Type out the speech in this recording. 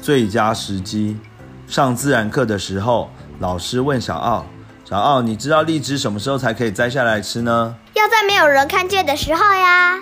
最佳时机。上自然课的时候老师问小奥小奥你知道荔枝什么时候才可以摘下来吃呢？要在没有人看见的时候呀。